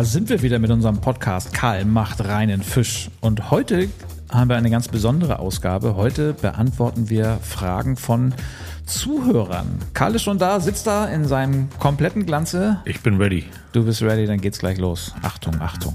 Da sind wir wieder mit unserem Podcast Karl macht reinen Fisch. Und heute haben wir eine ganz besondere Ausgabe. Heute beantworten wir Fragen von Zuhörern. Karl ist schon da, sitzt da in seinem kompletten Glanze. Ich bin ready. Du bist ready, dann geht's gleich los. Achtung, Achtung.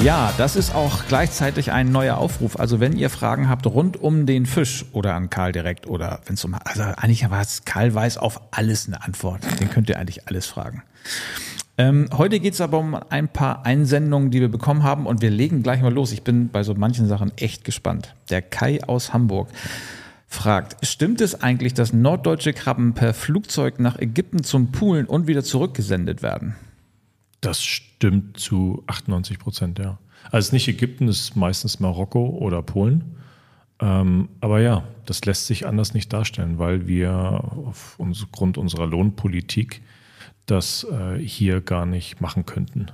Ja, das ist auch gleichzeitig ein neuer Aufruf. Also wenn ihr Fragen habt rund um den Fisch oder an Karl direkt oder wenn es um, also eigentlich was, Karl weiß auf alles eine Antwort. Den könnt ihr eigentlich alles fragen. Ähm, heute geht's aber um ein paar Einsendungen, die wir bekommen haben und wir legen gleich mal los. Ich bin bei so manchen Sachen echt gespannt. Der Kai aus Hamburg fragt, stimmt es eigentlich, dass norddeutsche Krabben per Flugzeug nach Ägypten zum Poolen und wieder zurückgesendet werden? Das stimmt zu 98 Prozent, ja. Also nicht Ägypten, es ist meistens Marokko oder Polen. Ähm, aber ja, das lässt sich anders nicht darstellen, weil wir aufgrund unserer Lohnpolitik das äh, hier gar nicht machen könnten.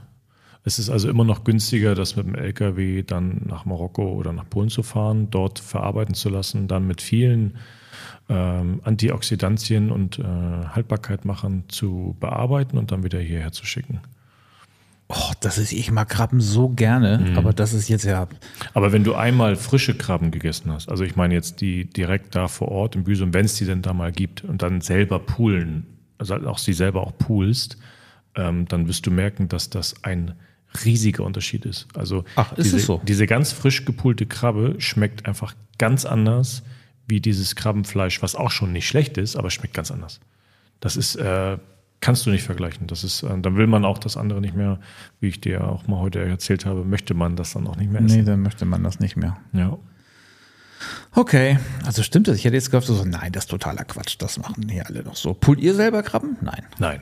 Es ist also immer noch günstiger, das mit dem LKW dann nach Marokko oder nach Polen zu fahren, dort verarbeiten zu lassen, dann mit vielen ähm, Antioxidantien und äh, Haltbarkeitmachern zu bearbeiten und dann wieder hierher zu schicken. Oh, das ist, ich mag Krabben so gerne, mhm. aber das ist jetzt ja. Aber wenn du einmal frische Krabben gegessen hast, also ich meine jetzt die direkt da vor Ort im Büsum, wenn es die denn da mal gibt und dann selber poolen, also auch sie selber auch poolst, ähm, dann wirst du merken, dass das ein riesiger Unterschied ist. Also Ach, ist diese, es so? diese ganz frisch gepoolte Krabbe schmeckt einfach ganz anders wie dieses Krabbenfleisch, was auch schon nicht schlecht ist, aber schmeckt ganz anders. Das ist äh, kannst du nicht vergleichen. Das ist, äh, dann will man auch das andere nicht mehr, wie ich dir auch mal heute erzählt habe, möchte man das dann auch nicht mehr essen. Nee, dann möchte man das nicht mehr. Ja. Okay, also stimmt das? Ich hätte jetzt gehofft, so, nein, das ist totaler Quatsch. Das machen hier alle noch so. Pult ihr selber Krabben? Nein. Nein.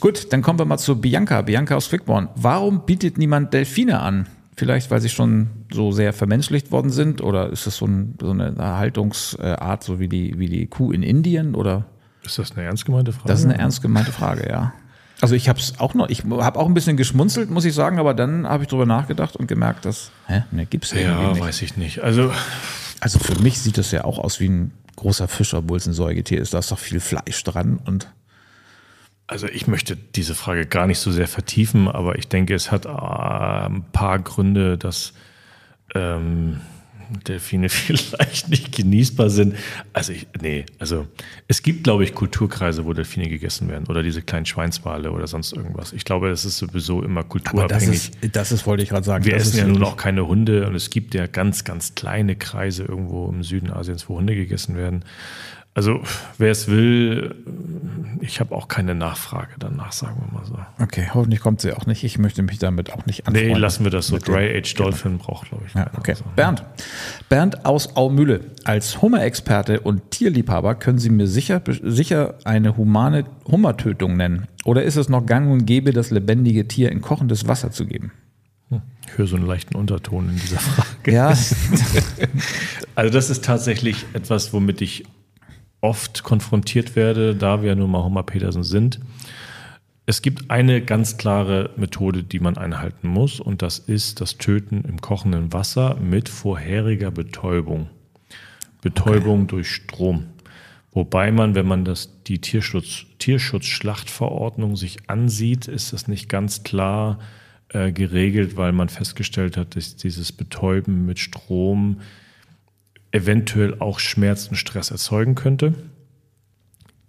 Gut, dann kommen wir mal zu Bianca. Bianca aus Quickborn. Warum bietet niemand Delfine an? Vielleicht, weil sie schon so sehr vermenschlicht worden sind? Oder ist das so, ein, so eine Haltungsart, so wie die, wie die Kuh in Indien? Oder ist das eine ernst gemeinte Frage? Das ist eine ernst gemeinte Frage, ja. Also ich habe es auch noch, ich habe auch ein bisschen geschmunzelt, muss ich sagen, aber dann habe ich drüber nachgedacht und gemerkt, dass, hä, ne, gibt's ja Ja, nicht. weiß ich nicht. Also, also für mich sieht das ja auch aus wie ein großer Fisch, obwohl es ein Säugetier ist. Da ist doch viel Fleisch dran und also ich möchte diese Frage gar nicht so sehr vertiefen, aber ich denke, es hat äh, ein paar Gründe, dass ähm, Delfine vielleicht nicht genießbar sind. Also ich, nee, also es gibt, glaube ich, Kulturkreise, wo Delfine gegessen werden oder diese kleinen Schweinswale oder sonst irgendwas. Ich glaube, es ist sowieso immer kulturabhängig. Aber das ist, das ist wollte ich gerade sagen. Wir das essen ja nun auch keine Hunde und es gibt ja ganz, ganz kleine Kreise irgendwo im Süden Asiens, wo Hunde gegessen werden. Also wer es will, ich habe auch keine Nachfrage danach, sagen wir mal so. Okay, hoffentlich kommt sie auch nicht. Ich möchte mich damit auch nicht anfreunden. Nee, lassen wir das so. Dry Age Dolphin genau. braucht, glaube ich. Ja, okay. So. Bernd. Bernd aus Aumühle. Als Hummerexperte und Tierliebhaber können Sie mir sicher, sicher eine humane Hummertötung nennen. Oder ist es noch gang und gäbe, das lebendige Tier in kochendes Wasser zu geben? Hm. Ich höre so einen leichten Unterton in dieser Frage. Ja. also das ist tatsächlich etwas, womit ich oft konfrontiert werde, da wir nun mal Homer Petersen sind. Es gibt eine ganz klare Methode, die man einhalten muss, und das ist das Töten im kochenden Wasser mit vorheriger Betäubung. Betäubung okay. durch Strom. Wobei man, wenn man das, die Tierschutz, Tierschutzschlachtverordnung sich ansieht, ist das nicht ganz klar äh, geregelt, weil man festgestellt hat, dass dieses Betäuben mit Strom eventuell auch Schmerz und Stress erzeugen könnte.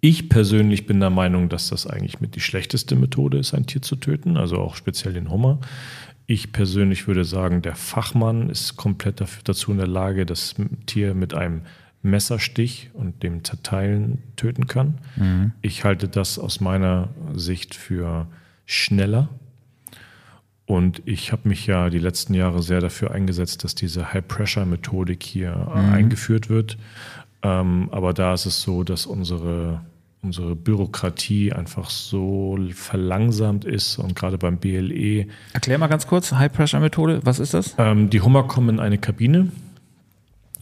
Ich persönlich bin der Meinung, dass das eigentlich mit die schlechteste Methode ist, ein Tier zu töten, also auch speziell den Hummer. Ich persönlich würde sagen, der Fachmann ist komplett dazu in der Lage, das Tier mit einem Messerstich und dem Zerteilen töten kann. Mhm. Ich halte das aus meiner Sicht für schneller und ich habe mich ja die letzten Jahre sehr dafür eingesetzt, dass diese High-Pressure-Methodik hier äh, mhm. eingeführt wird. Ähm, aber da ist es so, dass unsere, unsere Bürokratie einfach so verlangsamt ist und gerade beim BLE. Erklär mal ganz kurz, High-Pressure-Methode, was ist das? Ähm, die Hummer kommen in eine Kabine.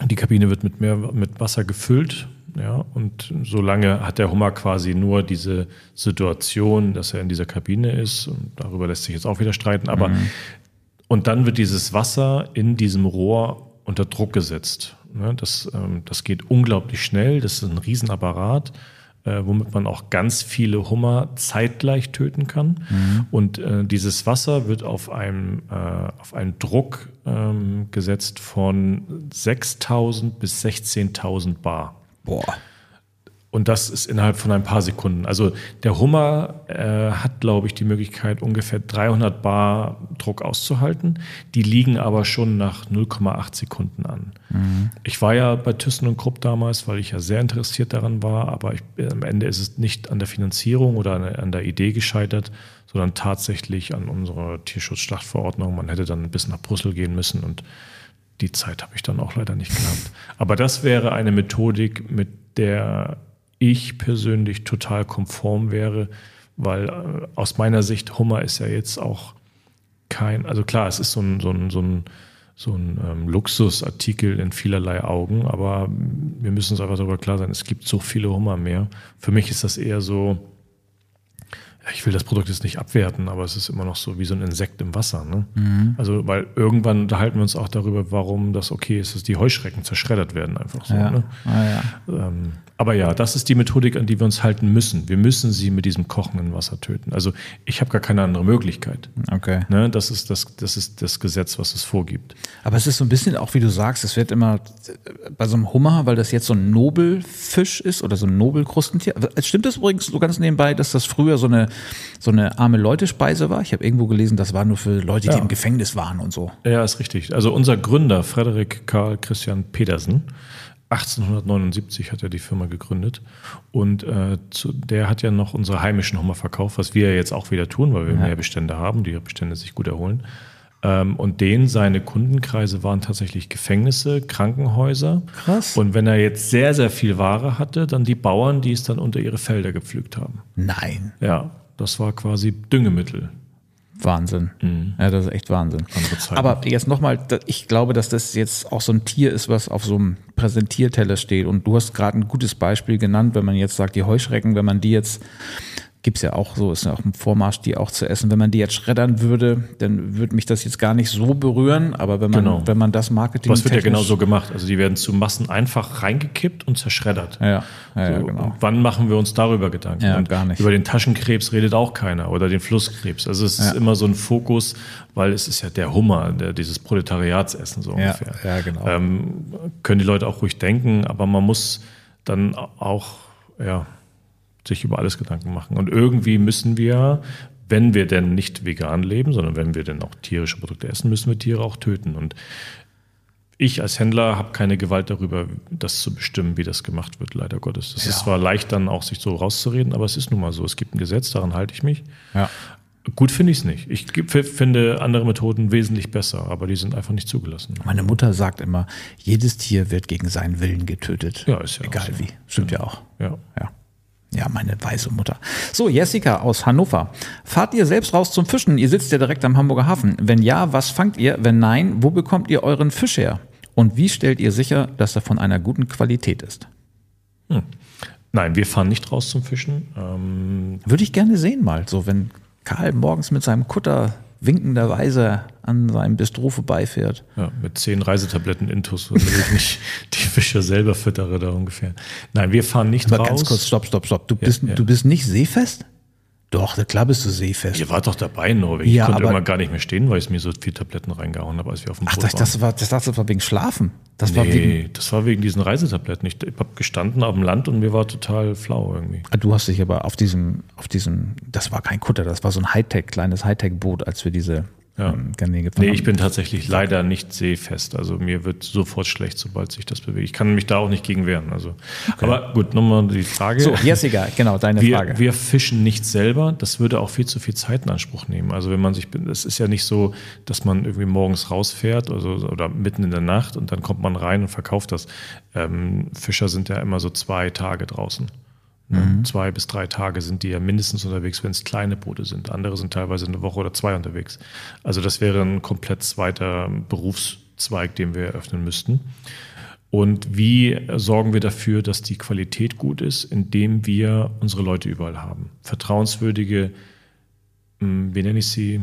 Die Kabine wird mit, mehr, mit Wasser gefüllt ja, und solange hat der Hummer quasi nur diese Situation, dass er in dieser Kabine ist. Und darüber lässt sich jetzt auch wieder streiten. Aber mhm. und dann wird dieses Wasser in diesem Rohr unter Druck gesetzt. Ne? Das, ähm, das geht unglaublich schnell, das ist ein Riesenapparat, äh, womit man auch ganz viele Hummer zeitgleich töten kann. Mhm. Und äh, dieses Wasser wird auf einem, äh, auf einen Druck ähm, gesetzt von 6000 bis 16.000 Bar. Boah. Und das ist innerhalb von ein paar Sekunden. Also der Hummer äh, hat, glaube ich, die Möglichkeit, ungefähr 300 Bar Druck auszuhalten. Die liegen aber schon nach 0,8 Sekunden an. Mhm. Ich war ja bei Thyssen und Krupp damals, weil ich ja sehr interessiert daran war. Aber ich, am Ende ist es nicht an der Finanzierung oder an, an der Idee gescheitert, sondern tatsächlich an unserer Tierschutzschlachtverordnung. Man hätte dann bis nach Brüssel gehen müssen und die Zeit habe ich dann auch leider nicht gehabt. Aber das wäre eine Methodik, mit der ich persönlich total konform wäre, weil äh, aus meiner Sicht Hummer ist ja jetzt auch kein, also klar, es ist so ein, so ein, so ein, so ein ähm, Luxusartikel in vielerlei Augen, aber wir müssen uns einfach darüber klar sein, es gibt so viele Hummer mehr. Für mich ist das eher so, ich will das Produkt jetzt nicht abwerten, aber es ist immer noch so wie so ein Insekt im Wasser. Ne? Mhm. Also, weil irgendwann unterhalten wir uns auch darüber, warum das okay ist, dass die Heuschrecken zerschreddert werden, einfach so. Ja. Ne? Ah, ja. Ähm, aber ja, das ist die Methodik, an die wir uns halten müssen. Wir müssen sie mit diesem kochenden Wasser töten. Also ich habe gar keine andere Möglichkeit. Okay. Ne? Das, ist das, das ist das Gesetz, was es vorgibt. Aber es ist so ein bisschen auch, wie du sagst, es wird immer bei so einem Hummer, weil das jetzt so ein Nobelfisch ist oder so ein Nobelkrustentier. Stimmt das übrigens so ganz nebenbei, dass das früher so eine, so eine arme Leute-Speise war? Ich habe irgendwo gelesen, das war nur für Leute, die ja. im Gefängnis waren und so. Ja, ist richtig. Also unser Gründer, Frederik Karl Christian Petersen, 1879 hat er die Firma gegründet und äh, zu, der hat ja noch unsere heimischen Hummer verkauft, was wir jetzt auch wieder tun, weil wir ja. mehr Bestände haben, die Bestände sich gut erholen. Ähm, und den seine Kundenkreise waren tatsächlich Gefängnisse, Krankenhäuser. Krass. Und wenn er jetzt sehr, sehr viel Ware hatte, dann die Bauern, die es dann unter ihre Felder gepflügt haben. Nein. Ja, das war quasi Düngemittel. Wahnsinn. Mhm. Ja, das ist echt Wahnsinn. Aber jetzt nochmal, ich glaube, dass das jetzt auch so ein Tier ist, was auf so einem Präsentierteller steht. Und du hast gerade ein gutes Beispiel genannt, wenn man jetzt sagt, die Heuschrecken, wenn man die jetzt gibt es ja auch so, ist ja auch ein Vormarsch, die auch zu essen. Wenn man die jetzt schreddern würde, dann würde mich das jetzt gar nicht so berühren, aber wenn man, genau. wenn man das Marketing. Was wird ja genau so gemacht? Also die werden zu Massen einfach reingekippt und zerschreddert. Ja, ja, so, ja genau. Wann machen wir uns darüber Gedanken? Ja, und gar nicht. Über den Taschenkrebs redet auch keiner oder den Flusskrebs. Also es ja. ist immer so ein Fokus, weil es ist ja der Hummer, der, dieses Proletariatsessen so ungefähr. Ja, ja genau. Ähm, können die Leute auch ruhig denken, aber man muss dann auch, ja, sich über alles Gedanken machen. Und irgendwie müssen wir, wenn wir denn nicht vegan leben, sondern wenn wir denn auch tierische Produkte essen, müssen wir Tiere auch töten. Und ich als Händler habe keine Gewalt darüber, das zu bestimmen, wie das gemacht wird, leider Gottes. Es ja. ist zwar leicht dann auch, sich so rauszureden, aber es ist nun mal so. Es gibt ein Gesetz, daran halte ich mich. Ja. Gut finde ich es nicht. Ich finde andere Methoden wesentlich besser, aber die sind einfach nicht zugelassen. Meine Mutter sagt immer, jedes Tier wird gegen seinen Willen getötet. Ja, ist ja Egal so. wie. Stimmt ja, ja auch. Ja. ja. Ja, meine weise Mutter. So, Jessica aus Hannover. Fahrt ihr selbst raus zum Fischen? Ihr sitzt ja direkt am Hamburger Hafen. Wenn ja, was fangt ihr? Wenn nein, wo bekommt ihr euren Fisch her? Und wie stellt ihr sicher, dass er von einer guten Qualität ist? Hm. Nein, wir fahren nicht raus zum Fischen. Ähm Würde ich gerne sehen mal, so wenn Karl morgens mit seinem Kutter winkenderweise an seinem Bistro vorbeifährt. Ja, mit zehn Reisetabletten Intus, damit ich nicht die Fische selber füttere da ungefähr. Nein, wir fahren nicht Aber raus. ganz kurz, stopp, stopp, stopp. Du bist, ja. du bist nicht seefest? Doch, klar bist du seefest. Ihr wart doch dabei, Norwegen. Ja, ich konnte aber- irgendwann gar nicht mehr stehen, weil ich mir so viele Tabletten reingehauen habe, als wir auf dem Ach, Boot das, waren. das, war, das, das war wegen Schlafen. Das war wegen, nee, das war wegen diesen Reisetabletten. Ich, ich habe gestanden auf dem Land und mir war total flau irgendwie. Ah, Du hast dich aber auf diesem, auf diesem, das war kein Kutter, das war so ein Hightech, kleines Hightech-Boot, als wir diese Ja. ähm, Garnelen gefahren Nee, ich bin tatsächlich leider nicht seefest. Also mir wird sofort schlecht, sobald sich das bewegt. Ich kann mich da auch nicht gegen wehren. Also, aber gut, nochmal die Frage. So, Jessica, genau, deine wir, Frage. wir fischen nicht selber. Das würde auch viel zu viel Zeit in Anspruch nehmen. Also wenn man sich, es ist ja nicht so, dass man irgendwie morgens rausfährt also, oder mitten in der Nacht und dann kommt man rein und verkauft das. Ähm, Fischer sind ja immer so zwei Tage draußen. Ne? Zwei bis drei Tage sind die ja mindestens unterwegs, wenn es kleine Boote sind. Andere sind teilweise eine Woche oder zwei unterwegs. Also das wäre ein komplett zweiter Berufszweig, den wir eröffnen müssten. Und wie sorgen wir dafür, dass die Qualität gut ist, indem wir unsere Leute überall haben? Vertrauenswürdige, mh, wie nenne ich sie?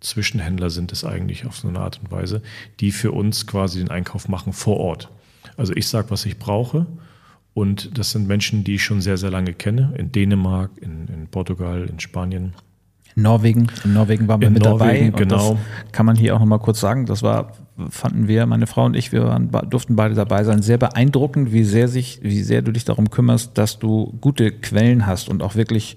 Zwischenhändler sind es eigentlich auf so eine Art und Weise, die für uns quasi den Einkauf machen vor Ort. Also ich sage, was ich brauche. Und das sind Menschen, die ich schon sehr, sehr lange kenne. In Dänemark, in, in Portugal, in Spanien. Norwegen. In Norwegen waren wir In mit Norwegen, dabei. Genau. Kann man hier auch nochmal kurz sagen. Das war, fanden wir, meine Frau und ich, wir waren, durften beide dabei sein. Sehr beeindruckend, wie sehr sich, wie sehr du dich darum kümmerst, dass du gute Quellen hast und auch wirklich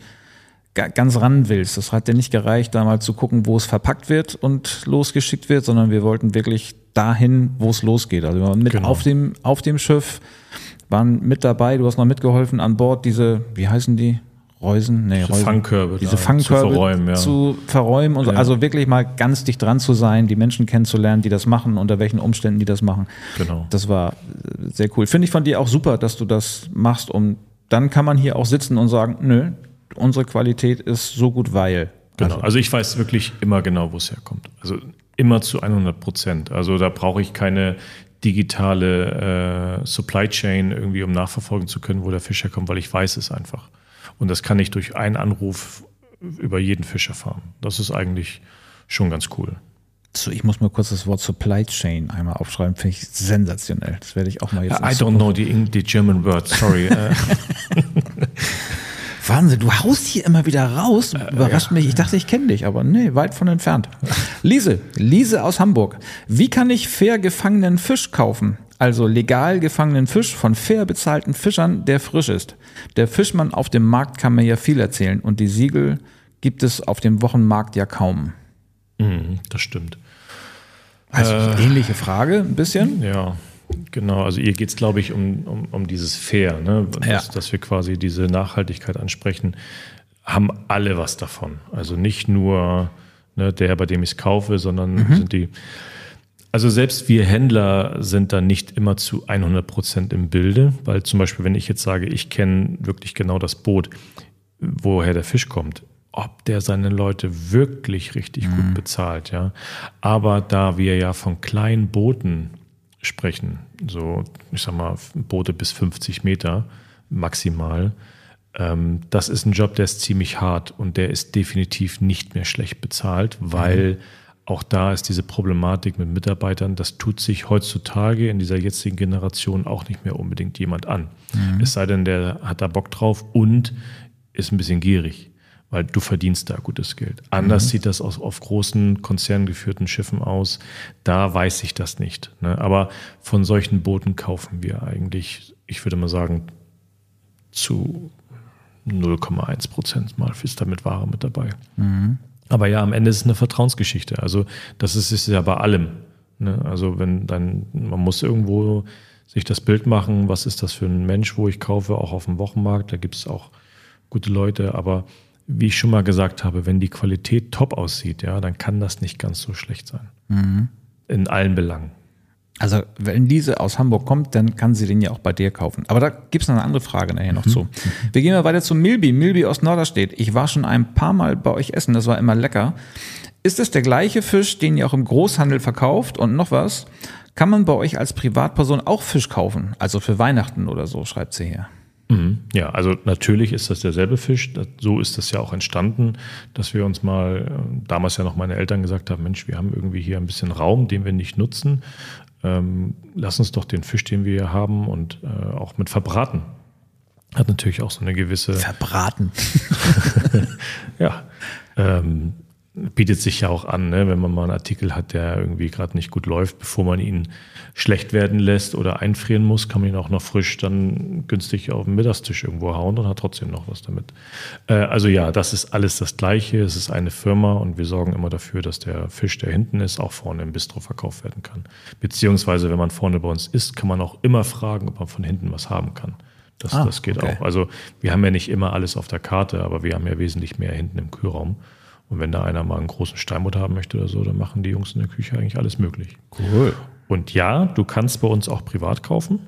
ga- ganz ran willst. Das hat dir nicht gereicht, da mal zu gucken, wo es verpackt wird und losgeschickt wird, sondern wir wollten wirklich dahin, wo es losgeht. Also wir waren mit Genau. auf dem, auf dem Schiff, waren mit dabei, du hast noch mitgeholfen an Bord, diese, wie heißen die? Reusen? Nee, Diese Reusen. Fangkörbe Diese Fangkörbe zu verräumen, ja. zu verräumen und so. Ja. also wirklich mal ganz dicht dran zu sein, die Menschen kennenzulernen, die das machen, unter welchen Umständen die das machen. Genau. Das war äh, sehr cool. Finde ich von dir auch super, dass du das machst und dann kann man hier auch sitzen und sagen, nö, unsere Qualität ist so gut, weil. Genau. Also ich weiß wirklich immer genau, wo es herkommt. Also immer zu 100 Prozent. Also da brauche ich keine digitale äh, Supply Chain irgendwie, um nachverfolgen zu können, wo der Fisch herkommt, weil ich weiß es einfach. Und das kann ich durch einen Anruf über jeden Fisch erfahren. Das ist eigentlich schon ganz cool. So, ich muss mal kurz das Wort Supply Chain einmal aufschreiben, finde ich sensationell. Das werde ich auch mal jetzt. I don't know the, the German word, sorry. äh, Wahnsinn, du haust hier immer wieder raus. Überrascht mich. Ich dachte, ich kenne dich, aber nee, weit von entfernt. Lise, Lise aus Hamburg. Wie kann ich fair gefangenen Fisch kaufen? Also legal gefangenen Fisch von fair bezahlten Fischern, der frisch ist. Der Fischmann auf dem Markt kann mir ja viel erzählen und die Siegel gibt es auf dem Wochenmarkt ja kaum. mhm, das stimmt. Also ähnliche Frage, ein bisschen. Ja, genau. Also ihr geht es, glaube ich, um, um, um dieses Fair, ne? Ja. dass wir quasi diese Nachhaltigkeit ansprechen, haben alle was davon. Also nicht nur ne, der, bei dem ich es kaufe, sondern sind die. Also selbst wir Händler sind da nicht immer zu 100 Prozent im Bilde, weil zum Beispiel, wenn ich jetzt sage, ich kenne wirklich genau das Boot, woher der Fisch kommt, ob der seine Leute wirklich richtig gut bezahlt, ja. Aber da wir ja von kleinen Booten sprechen, so, ich sag mal, Boote bis 50 Meter maximal, ähm, das ist ein Job, der ist ziemlich hart und der ist definitiv nicht mehr schlecht bezahlt, weil auch da ist diese Problematik mit Mitarbeitern, das tut sich heutzutage in dieser jetzigen Generation auch nicht mehr unbedingt jemand an. Es sei denn, der hat da Bock drauf und ist ein bisschen gierig, weil du verdienst da gutes Geld. Anders sieht das aus, auf großen konzerngeführten Schiffen aus. Da weiß ich das nicht. Ne? Aber von solchen Booten kaufen wir eigentlich, ich würde mal sagen, zu 0,1 Prozent mal ist da mit Ware mit dabei. Aber ja, am Ende ist es eine Vertrauensgeschichte. Also das ist es ja bei allem. Ne? Also wenn dann, man muss irgendwo sich das Bild machen, was ist das für ein Mensch, wo ich kaufe, auch auf dem Wochenmarkt. Da gibt es auch gute Leute, aber wie ich schon mal gesagt habe, wenn die Qualität top aussieht, ja, dann kann das nicht ganz so schlecht sein. In allen Belangen. Also, wenn Lise aus Hamburg kommt, dann kann sie den ja auch bei dir kaufen. Aber da gibt's noch eine andere Frage nachher noch zu. Wir gehen mal weiter zu Milby. Milby aus Norderstedt. Ich war schon ein paar Mal bei euch essen, das war immer lecker. Ist es der gleiche Fisch, den ihr auch im Großhandel verkauft? Und noch was? Kann man bei euch als Privatperson auch Fisch kaufen? Also für Weihnachten oder so, schreibt sie hier. Mhm. Ja, also natürlich ist das derselbe Fisch. So ist das ja auch entstanden, dass wir uns mal, äh, damals ja noch meine Eltern gesagt haben, Mensch, wir haben irgendwie hier ein bisschen Raum, den wir nicht nutzen. Ähm, lass uns doch den Fisch, den wir hier haben und äh, auch mit verbraten. Hat natürlich auch so eine gewisse, Verbraten. ja, ähm, bietet sich ja auch an, ne? wenn man mal einen Artikel hat, der irgendwie gerade nicht gut läuft, bevor man ihn schlecht werden lässt oder einfrieren muss, kann man ihn auch noch frisch dann günstig auf den Mittagstisch irgendwo hauen und hat trotzdem noch was damit. Äh, also ja, das ist alles das Gleiche. Es ist eine Firma und wir sorgen immer dafür, dass der Fisch, der hinten ist, auch vorne im Bistro verkauft werden kann. Beziehungsweise, wenn man vorne bei uns isst, kann man auch immer fragen, ob man von hinten was haben kann. Das, Ah, das geht okay. auch. Also wir haben ja nicht immer alles auf der Karte, aber wir haben ja wesentlich mehr hinten im Kühlraum. Und wenn da einer mal einen großen Steinbutt haben möchte oder so, dann machen die Jungs in der Küche eigentlich alles möglich. Cool. Und ja, du kannst bei uns auch privat kaufen,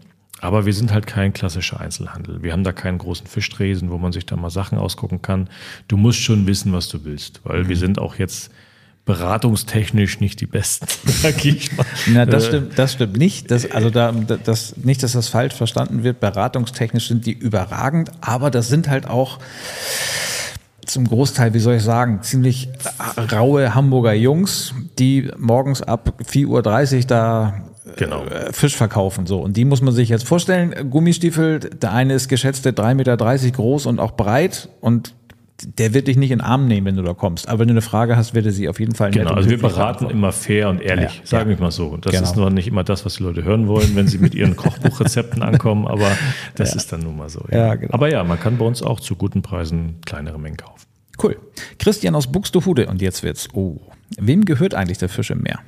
aber wir sind halt kein klassischer Einzelhandel. Wir haben da keinen großen Fischtresen, wo man sich da mal Sachen ausgucken kann. Du musst schon wissen, was du willst, weil wir sind auch jetzt beratungstechnisch nicht die Besten, sag ich mal. Na, das Äh, stimmt, das stimmt nicht. Das, also da, das, nicht, dass das falsch verstanden wird. Beratungstechnisch sind die überragend, aber das sind halt auch zum Großteil, wie soll ich sagen, ziemlich raue Hamburger Jungs, die morgens ab 4.30 Uhr da Genau. äh, Fisch verkaufen. So. Und die muss man sich jetzt vorstellen. Gummistiefel, der eine ist geschätzte 3,30 Meter groß und auch breit und der wird dich nicht in den Arm nehmen, wenn du da kommst. Aber wenn du eine Frage hast, wird er sie auf jeden Fall nett Genau, also wir beraten immer fair und ehrlich, Ja, sagen ja. wir mal so. Das Genau. ist nur nicht immer das, was die Leute hören wollen, wenn sie mit ihren Kochbuchrezepten ankommen, aber das ist dann nun mal so. Ja, genau. Aber ja, man kann bei uns auch zu guten Preisen kleinere Mengen kaufen. Cool. Christian aus Buxtehude und jetzt wird's. Oh. Wem gehört eigentlich der Fisch im Meer?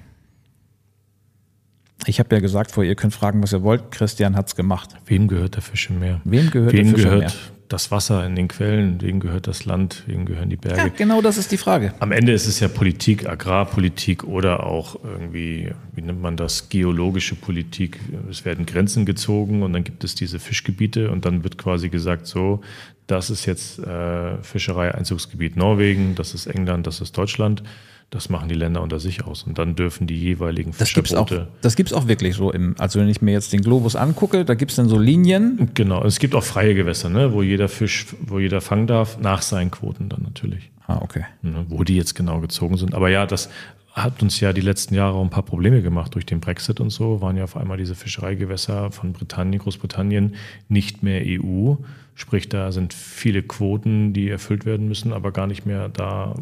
Ich habe ja gesagt vorher, ihr könnt fragen, was ihr wollt. Christian hat's gemacht. Wem gehört der Fisch im Meer? Wem gehört Wem der Fisch im gehört Meer? Das Wasser in den Quellen? Wem gehört das Land? Wem gehören die Berge? Ja, genau das ist die Frage. Am Ende ist es ja Politik, Agrarpolitik oder auch irgendwie, wie nennt man das, geologische Politik. Es werden Grenzen gezogen und dann gibt es diese Fischgebiete und dann wird quasi gesagt, so, das ist jetzt äh, Fischerei-Einzugsgebiet Norwegen, das ist England, das ist Deutschland. Das machen die Länder unter sich aus und dann dürfen die jeweiligen Das gibt's auch, Fischerboote. das gibt's auch wirklich so im, also wenn ich mir jetzt den Globus angucke, da gibt's dann so Linien. Genau, es gibt auch freie Gewässer, ne, wo jeder Fisch, wo jeder fangen darf, nach seinen Quoten dann natürlich. Ah, okay. ne, wo die jetzt genau gezogen sind. Aber ja, das hat uns ja die letzten Jahre auch ein paar Probleme gemacht durch den Brexit und so. Waren ja auf einmal diese Fischereigewässer von Britannien, Großbritannien nicht mehr EU. Sprich, da sind viele Quoten, die erfüllt werden müssen, aber gar nicht mehr da.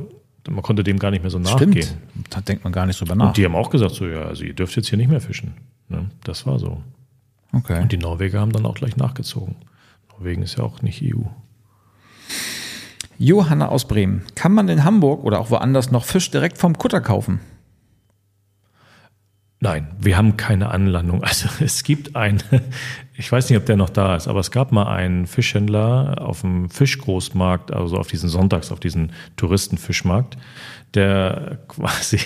Man konnte dem gar nicht mehr so nachgehen. Stimmt. Da denkt man gar nicht drüber nach. Und die haben auch gesagt, so ja, also ihr dürft jetzt hier nicht mehr fischen. Ne? Das war so. Okay. Und die Norweger haben dann auch gleich nachgezogen. Norwegen ist ja auch nicht EU. Johanna aus Bremen. Kann man in Hamburg oder auch woanders noch Fisch direkt vom Kutter kaufen? Nein, wir haben keine Anlandung. Also es gibt einen, ich weiß nicht, ob der noch da ist, aber es gab mal einen Fischhändler auf dem Fischgroßmarkt, also auf diesen Sonntags, auf diesen Touristenfischmarkt, der quasi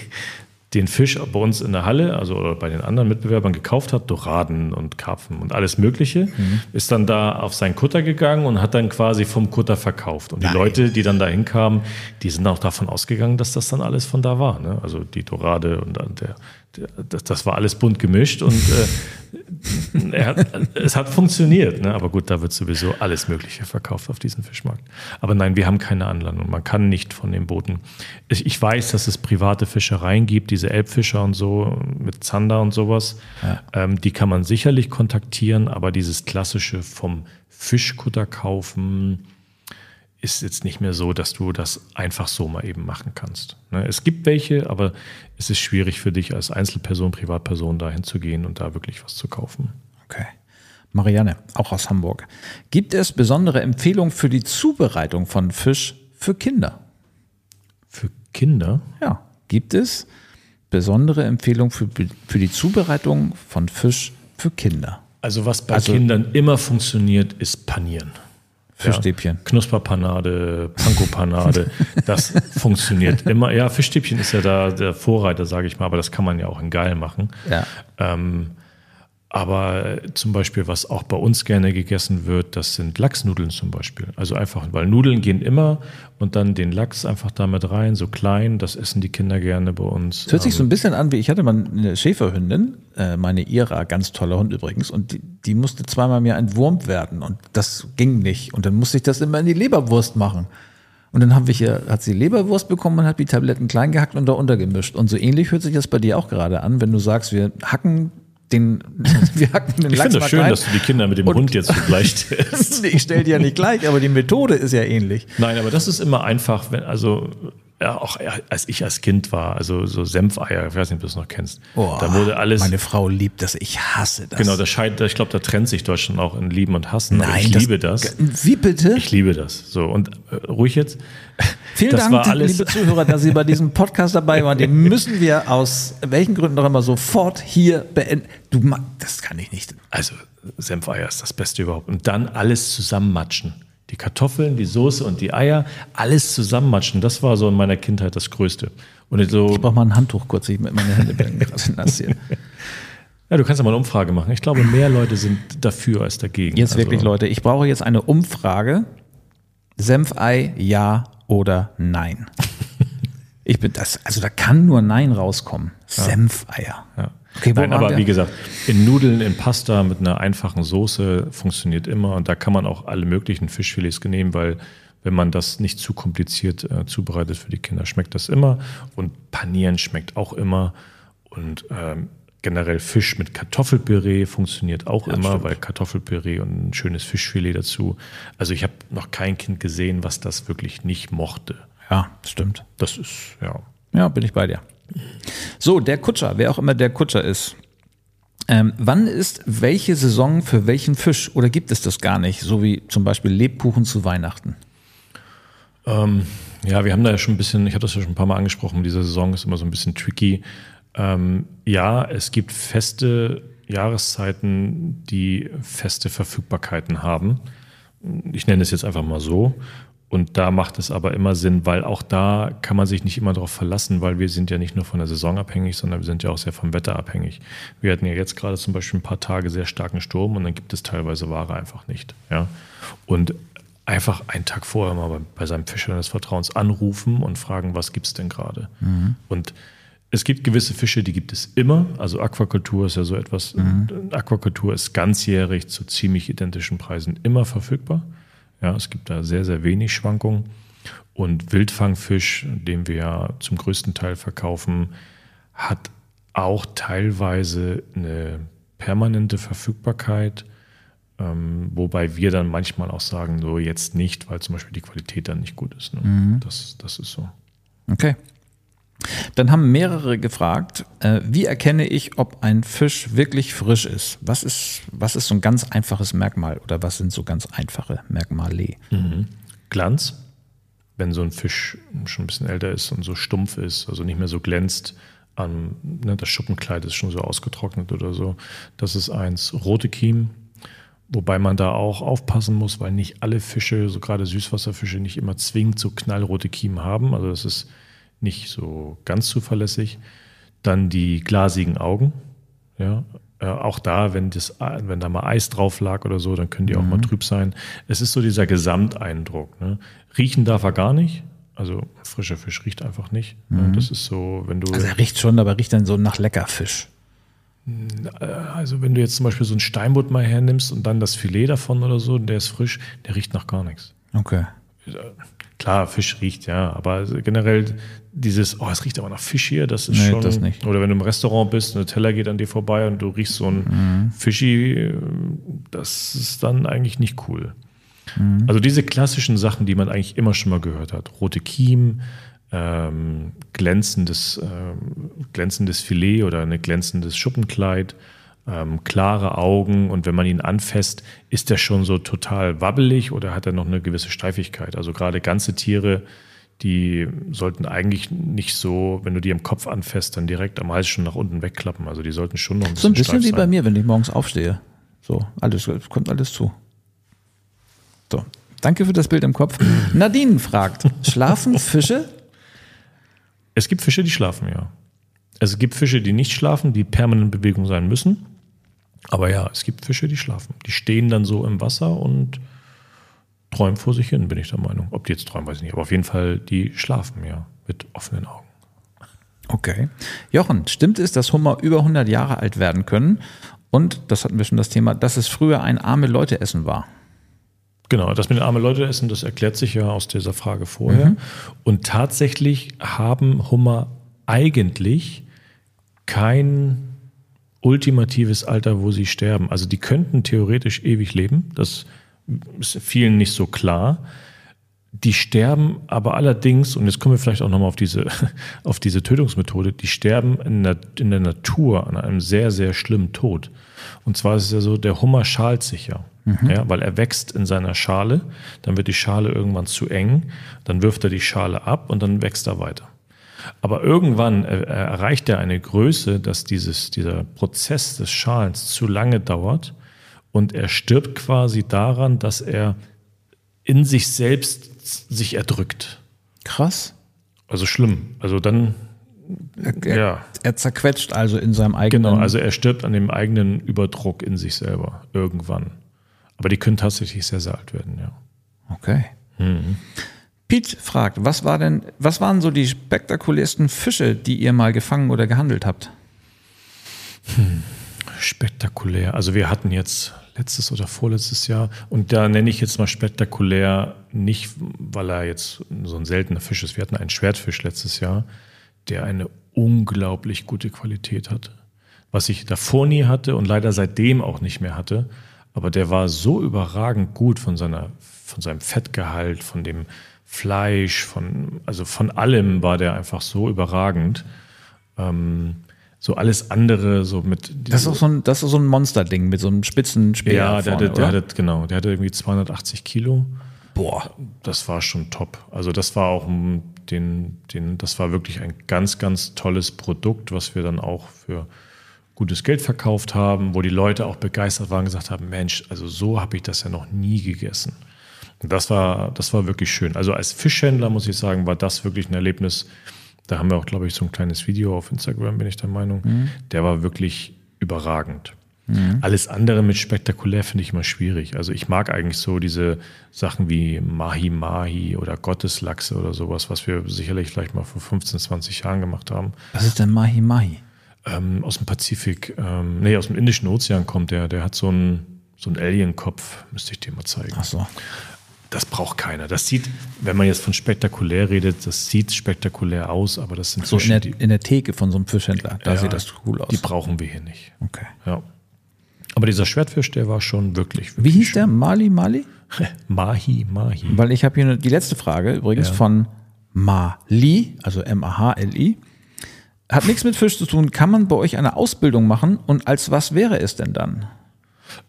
den Fisch bei uns in der Halle, also oder bei den anderen Mitbewerbern gekauft hat, Doraden und Karpfen und alles Mögliche, ist dann da auf seinen Kutter gegangen und hat dann quasi vom Kutter verkauft. Und die Nein. Leute, die dann da hinkamen, die sind auch davon ausgegangen, dass das dann alles von da war. Ne? Also die Dorade und der das, das war alles bunt gemischt und äh, hat, es hat funktioniert. Ne? Aber gut, da wird sowieso alles Mögliche verkauft auf diesem Fischmarkt. Aber nein, wir haben keine Anlandung. Man kann nicht von den Booten. Ich, ich weiß, dass es private Fischereien gibt, diese Elbfischer und so mit Zander und sowas. Ähm, die kann man sicherlich kontaktieren, aber dieses klassische vom Fischkutter kaufen, ist jetzt nicht mehr so, dass du das einfach so mal eben machen kannst. Ne, Es gibt welche, aber es ist schwierig für dich als Einzelperson, Privatperson dahin zu gehen und da wirklich was zu kaufen. Okay. Marianne, auch aus Hamburg. Gibt es besondere Empfehlungen für die Zubereitung von Fisch für Kinder? Für Kinder? Ja. Gibt es besondere Empfehlungen für, für die Zubereitung von Fisch für Kinder? Also was bei Also- Kindern immer funktioniert, ist Panieren. Fischstäbchen. Ja, Knusperpanade, Pankopanade, das funktioniert immer. Ja, Fischstäbchen ist ja da der Vorreiter, sage ich mal, aber das kann man ja auch in geil machen. Ja. Ähm, aber zum Beispiel, was auch bei uns gerne gegessen wird, das sind Lachsnudeln zum Beispiel. Also einfach, weil Nudeln gehen immer und dann den Lachs einfach damit rein, so klein, das essen die Kinder gerne bei uns. Es hört sich so ein bisschen an, wie ich hatte mal eine Schäferhündin, äh, meine Ira, ganz toller Hund übrigens, und die, die musste zweimal mir entwurmt werden und das ging nicht. Und dann musste ich das immer in die Leberwurst machen. Und dann haben wir hier, hat sie Leberwurst bekommen und hat die Tabletten klein gehackt und da untergemischt. Und so ähnlich hört sich das bei dir auch gerade an, wenn du sagst, wir hacken den, wir hacken den ich Lachs finde das schön, klein. dass du die Kinder mit dem Und- Hund jetzt vergleichst. ich stelle die ja nicht gleich, aber die Methode ist ja ähnlich. Nein, aber das ist immer einfach, wenn, also ja, auch als ich als Kind war, also so Senfeier, ich weiß nicht, ob du das noch kennst. da wurde alles. Meine Frau liebt das, ich hasse das. Genau, das scheint, ich glaube, da trennt sich Deutschland auch in Lieben und Hassen. aber Nein, ich liebe das. Wie bitte? Ich liebe das. So, und äh, ruhig jetzt. Vielen das Dank, liebe Zuhörer, dass Sie bei diesem Podcast dabei waren. Den müssen wir aus welchen Gründen auch immer sofort hier beenden. Du, das kann ich nicht. Also, Senfeier ist das Beste überhaupt. Und dann alles zusammenmatschen. Die Kartoffeln, die Soße und die Eier, alles zusammenmatschen. Das war so in meiner Kindheit das Größte. Und so, Ich brauche mal ein Handtuch kurz, ich mit meine Hände werden gerade nass hier. ja, du kannst ja mal eine Umfrage machen. Ich glaube, mehr Leute sind dafür als dagegen. Jetzt Also, wirklich, Leute, ich brauche jetzt eine Umfrage. Senfei, ja oder nein? Ich bin das, also da kann nur Nein rauskommen. Senfeier. Ja. Okay, Nein, aber wir? wie gesagt, in Nudeln, in Pasta mit einer einfachen Soße funktioniert immer und da kann man auch alle möglichen Fischfilets nehmen, weil wenn man das nicht zu kompliziert äh, zubereitet für die Kinder. Schmeckt das immer und Panieren schmeckt auch immer und ähm, generell Fisch mit Kartoffelpüree funktioniert auch ja, immer, stimmt. weil Kartoffelpüree und ein schönes Fischfilet dazu. Also ich habe noch kein Kind gesehen, was das wirklich nicht mochte. Ja, stimmt. Das ist, ja. Ja, bin ich bei dir. So, der Kutscher, wer auch immer der Kutscher ist. Ähm, wann ist welche Saison für welchen Fisch oder gibt es das gar nicht? So wie zum Beispiel Lebkuchen zu Weihnachten. Ähm, ja, wir haben da ja schon ein bisschen, ich habe das ja schon ein paar Mal angesprochen, diese Saison ist immer so ein bisschen tricky. Ähm, ja, es gibt feste Jahreszeiten, die feste Verfügbarkeiten haben. Ich nenne es jetzt einfach mal so. Und da macht es aber immer Sinn, weil auch da kann man sich nicht immer darauf verlassen, weil wir sind ja nicht nur von der Saison abhängig, sondern wir sind ja auch sehr vom Wetter abhängig. Wir hatten ja jetzt gerade zum Beispiel ein paar Tage sehr starken Sturm und dann gibt es teilweise Ware einfach nicht. Ja? Und einfach einen Tag vorher mal bei, bei seinem Fischer des Vertrauens anrufen und fragen, was gibt es denn gerade? Mhm. Und es gibt gewisse Fische, die gibt es immer. Also Aquakultur ist ja so etwas. Mhm. Aquakultur ist ganzjährig zu ziemlich identischen Preisen immer verfügbar. Ja, es gibt da sehr, sehr wenig Schwankungen. Und Wildfangfisch, den wir ja zum größten Teil verkaufen, hat auch teilweise eine permanente Verfügbarkeit, ähm, wobei wir dann manchmal auch sagen, so jetzt nicht, weil zum Beispiel die Qualität dann nicht gut ist. Ne? Mhm. Das, das ist so. Okay. Dann haben mehrere gefragt, äh, wie erkenne ich, ob ein Fisch wirklich frisch ist? Was ist, was ist so ein ganz einfaches Merkmal oder was sind so ganz einfache Merkmale? Mhm. Glanz, wenn so ein Fisch schon ein bisschen älter ist und so stumpf ist, also nicht mehr so glänzt, an, ne, das Schuppenkleid ist schon so ausgetrocknet oder so. Das ist eins. Rote Kiem, wobei man da auch aufpassen muss, weil nicht alle Fische, so gerade Süßwasserfische, nicht immer zwingend so knallrote Kiemen haben. Also das ist nicht so ganz zuverlässig. Dann die glasigen Augen. Ja, äh, auch da, wenn, das, wenn da mal Eis drauf lag oder so, dann können die mhm. auch mal mhm. trüb sein. Es ist so dieser Gesamteindruck. Ne? Riechen darf er gar nicht. Also frischer Fisch riecht einfach nicht. Mhm. Das ist so, wenn du. Also er riecht schon, aber riecht dann so nach Leckerfisch. Äh, also wenn du jetzt zum Beispiel so ein Steinbutt mal hernimmst und dann das Filet davon oder so, der ist frisch, der riecht nach gar nichts. Okay. Klar, Fisch riecht, ja, aber generell dieses, oh, es riecht aber nach Fisch hier, das ist nee, schon. Das nicht. Oder wenn du im Restaurant bist, ein Teller geht an dir vorbei und du riechst so ein mhm. Fischi, das ist dann eigentlich nicht cool. Mhm. Also diese klassischen Sachen, die man eigentlich immer schon mal gehört hat. Rote Kiem, ähm, glänzendes, ähm, glänzendes Filet oder ein glänzendes Schuppenkleid, ähm, klare Augen und wenn man ihn anfasst, ist er schon so total wabbelig oder hat er noch eine gewisse Steifigkeit? Also gerade ganze Tiere, die sollten eigentlich nicht so, wenn du die im Kopf anfasst, dann direkt am Hals schon nach unten wegklappen. Also die sollten schon noch ein bisschen So ein bisschen wie sein. bei mir, wenn ich morgens aufstehe. So, alles, kommt alles zu. So, danke für das Bild im Kopf. Nadine fragt, schlafen Fische? Es gibt Fische, die schlafen, ja. Es gibt Fische, die nicht schlafen, die permanent in Bewegung sein müssen. Aber ja, es gibt Fische, die schlafen. Die stehen dann so im Wasser und träumen vor sich hin, bin ich der Meinung. Ob die jetzt träumen, weiß ich nicht. Aber auf jeden Fall, die schlafen ja mit offenen Augen. Okay. Jochen, stimmt es, dass Hummer über 100 Jahre alt werden können? Und, das hatten wir schon das Thema, dass es früher ein arme Leute-Essen war? Genau, das mit den armen Leute essen, das erklärt sich ja aus dieser Frage vorher. Mhm. Und tatsächlich haben Hummer eigentlich kein ultimatives Alter, wo sie sterben. Also die könnten theoretisch ewig leben. Das ist vielen nicht so klar. Die sterben aber allerdings, und jetzt kommen wir vielleicht auch nochmal auf diese, auf diese Tötungsmethode, die sterben in der, in der Natur an einem sehr, sehr schlimmen Tod. Und zwar ist es ja so, der Hummer schalt sich ja. Mhm. ja. Weil er wächst in seiner Schale, dann wird die Schale irgendwann zu eng, dann wirft er die Schale ab und dann wächst er weiter. Aber irgendwann erreicht er eine Größe, dass dieses, dieser Prozess des Schalens zu lange dauert und er stirbt quasi daran, dass er in sich selbst sich erdrückt. Krass. Also schlimm. Also dann. Er, ja. er zerquetscht also in seinem eigenen. Genau, also er stirbt an dem eigenen Überdruck in sich selber irgendwann. Aber die können tatsächlich sehr, sehr alt werden, ja. Okay. Mhm. Pete fragt, was war denn, was waren so die spektakulärsten Fische, die ihr mal gefangen oder gehandelt habt? Hm, spektakulär. Also wir hatten jetzt letztes oder vorletztes Jahr und da nenne ich jetzt mal spektakulär nicht, weil er jetzt so ein seltener Fisch ist. Wir hatten einen Schwertfisch letztes Jahr, der eine unglaublich gute Qualität hatte. Was ich davor nie hatte und leider seitdem auch nicht mehr hatte. Aber der war so überragend gut von seiner, von seinem Fettgehalt, von dem Fleisch, von, also von allem war der einfach so überragend. Ähm, so alles andere, so mit. Das ist auch so ein, das ist so ein Monsterding mit so einem spitzen Speer. Ja, der, vorne, hatte, der hatte, genau, der hatte irgendwie 280 Kilo. Boah. Das war schon top. Also das war auch den, den, das war wirklich ein ganz, ganz tolles Produkt, was wir dann auch für gutes Geld verkauft haben, wo die Leute auch begeistert waren und gesagt haben, Mensch, also so habe ich das ja noch nie gegessen. Das war, das war wirklich schön. Also als Fischhändler muss ich sagen, war das wirklich ein Erlebnis. Da haben wir auch, glaube ich, so ein kleines Video auf Instagram, bin ich der Meinung. Der war wirklich überragend. Alles andere mit spektakulär finde ich immer schwierig. Also ich mag eigentlich so diese Sachen wie Mahi Mahi oder Gotteslachse oder sowas, was wir sicherlich vielleicht mal vor 15, 20 Jahren gemacht haben. Was ist denn Mahi Mahi? Ähm, aus dem Pazifik, ähm, nee, aus dem Indischen Ozean kommt der. Der hat so einen, so einen Alien-Kopf, müsste ich dir mal zeigen. Ach so. Das braucht keiner. Das sieht, wenn man jetzt von spektakulär redet, das sieht spektakulär aus, aber das sind So in der, die, in der Theke von so einem Fischhändler. Da ja, sieht das cool aus. Die brauchen wir hier nicht. Okay. Ja. Aber dieser Schwertfisch, der war schon wirklich, Wie wirklich hieß der? Mali Mali? Mahi, Mahi. Weil ich habe hier die letzte Frage übrigens Ja. von Mali, also M-A-H-L-I. Hat nichts mit Fisch zu tun. Kann man bei euch eine Ausbildung machen und als was wäre es denn dann?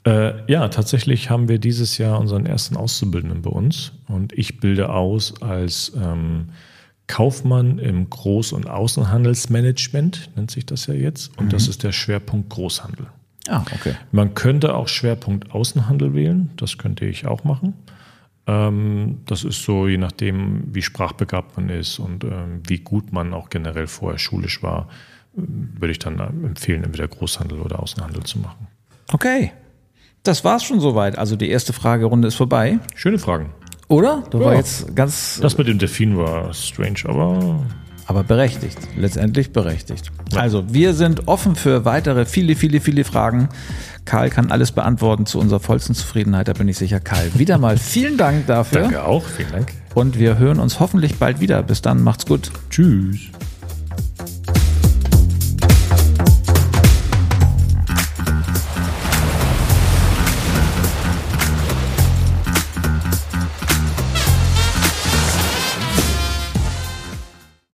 Äh, ja, tatsächlich haben wir dieses Jahr unseren ersten Auszubildenden bei uns und ich bilde aus als ähm, Kaufmann im Groß- und Außenhandelsmanagement, nennt sich das ja jetzt. Und das ist der Schwerpunkt Großhandel. Ah, okay. Man könnte auch Schwerpunkt Außenhandel wählen, das könnte ich auch machen. Ähm, das ist so, je nachdem, wie sprachbegabt man ist und ähm, wie gut man auch generell vorher schulisch war, würde ich dann empfehlen, entweder Großhandel oder Außenhandel zu machen. Okay. Das war's schon soweit. Also die erste Fragerunde ist vorbei. Schöne Fragen. Oder? Du war Ja. jetzt ganz, Das mit dem Delfin war strange, aber aber berechtigt. Letztendlich berechtigt. Also, wir sind offen für weitere viele, viele, viele Fragen. Karl kann alles beantworten zu unserer vollsten Zufriedenheit, da bin ich sicher. Karl, wieder mal vielen Dank dafür. danke auch. Vielen Dank. Und wir hören uns hoffentlich bald wieder. Bis dann, macht's gut. Tschüss.